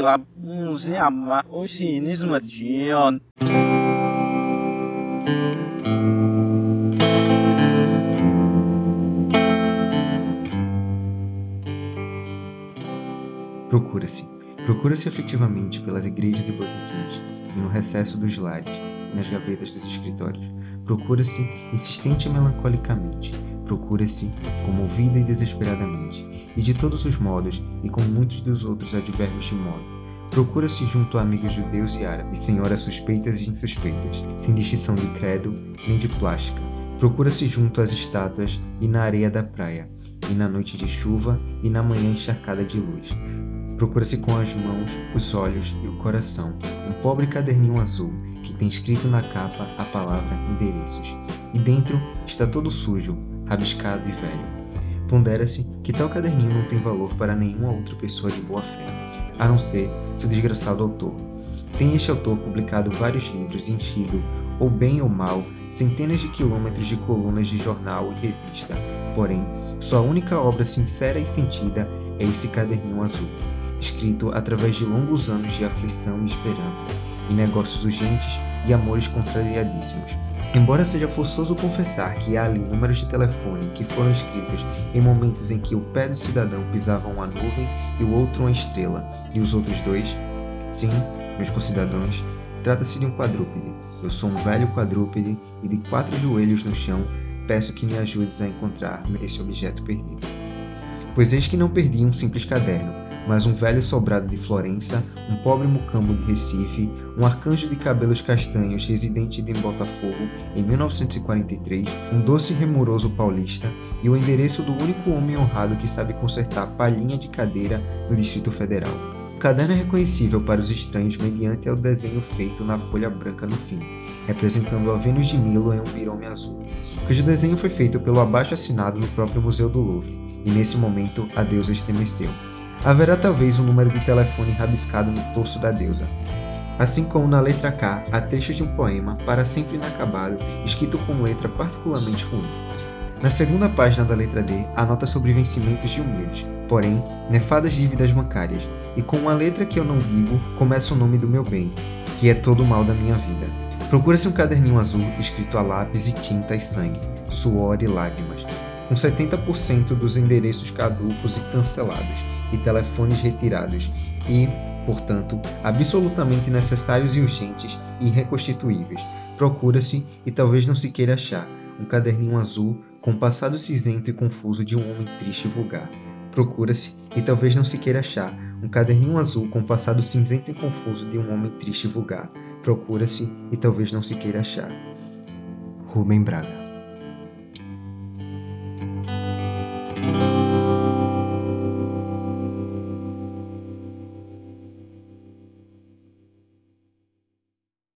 la museama o cinismo dion. Procura-se. Procura-se afetivamente pelas igrejas e botequins, e no recesso dos lares, e nas gavetas dos escritórios. Procura-se insistente e melancolicamente. Procura-se comovida e desesperadamente, e de todos os modos, e com muitos dos outros advérbios de modo. Procura-se junto a amigos judeus e árabes, senhoras suspeitas e insuspeitas, sem distinção de credo nem de plástica. Procura-se junto às estátuas e na areia da praia, e na noite de chuva e na manhã encharcada de luz. Procura-se com as mãos, os olhos e o coração um pobre caderninho azul que tem escrito na capa a palavra endereços, e dentro está todo sujo, rabiscado e velho. Pondera-se que tal caderninho não tem valor para nenhuma outra pessoa de boa fé, a não ser seu desgraçado autor. Tem este autor publicado vários livros e enchido, ou bem ou mal, centenas de quilômetros de colunas de jornal e revista. Porém, sua única obra sincera e sentida é esse caderninho azul escrito através de longos anos de aflição e esperança, em negócios urgentes e amores contrariadíssimos. Embora seja forçoso confessar que há ali números de telefone que foram escritos em momentos em que o pé do cidadão pisava uma nuvem e o outro uma estrela, e os outros dois, sim, meus concidadãos, trata-se de um quadrúpede. Eu sou um velho quadrúpede e de quatro joelhos no chão peço que me ajudes a encontrar esse objeto perdido. Pois eis que não perdi um simples caderno, mas um velho sobrado de Florença, um pobre mucambo de Recife, um arcanjo de cabelos castanhos residente em Botafogo em 1943, um doce remoroso paulista e o endereço do único homem honrado que sabe consertar palhinha de cadeira no Distrito Federal. O caderno é reconhecível para os estranhos mediante o desenho feito na folha branca no fim, representando a Vênus de Milo em um birome azul, cujo desenho foi feito pelo abaixo assinado no próprio Museu do Louvre, e nesse momento a deusa estremeceu. Haverá talvez um número de telefone rabiscado no torso da deusa. Assim como na letra K há trechos de um poema para sempre inacabado, escrito com letra particularmente ruim. Na segunda página da letra D, há nota sobre vencimentos de humildes, porém, nefadas dívidas bancárias, e com uma letra que eu não digo, começa o nome do meu bem, que é todo o mal da minha vida. Procura-se um caderninho azul escrito a lápis e tinta e sangue, suor e lágrimas, com 70% dos endereços caducos e cancelados, e telefones retirados, e, portanto, absolutamente necessários e urgentes e irreconstituíveis. Procura-se, e talvez não se queira achar, um caderninho azul com o passado cinzento e confuso de um homem triste e vulgar. Procura-se, e talvez não se queira achar, um caderninho azul com o passado cinzento e confuso de um homem triste e vulgar. Procura-se, e talvez não se queira achar. Rubem Braga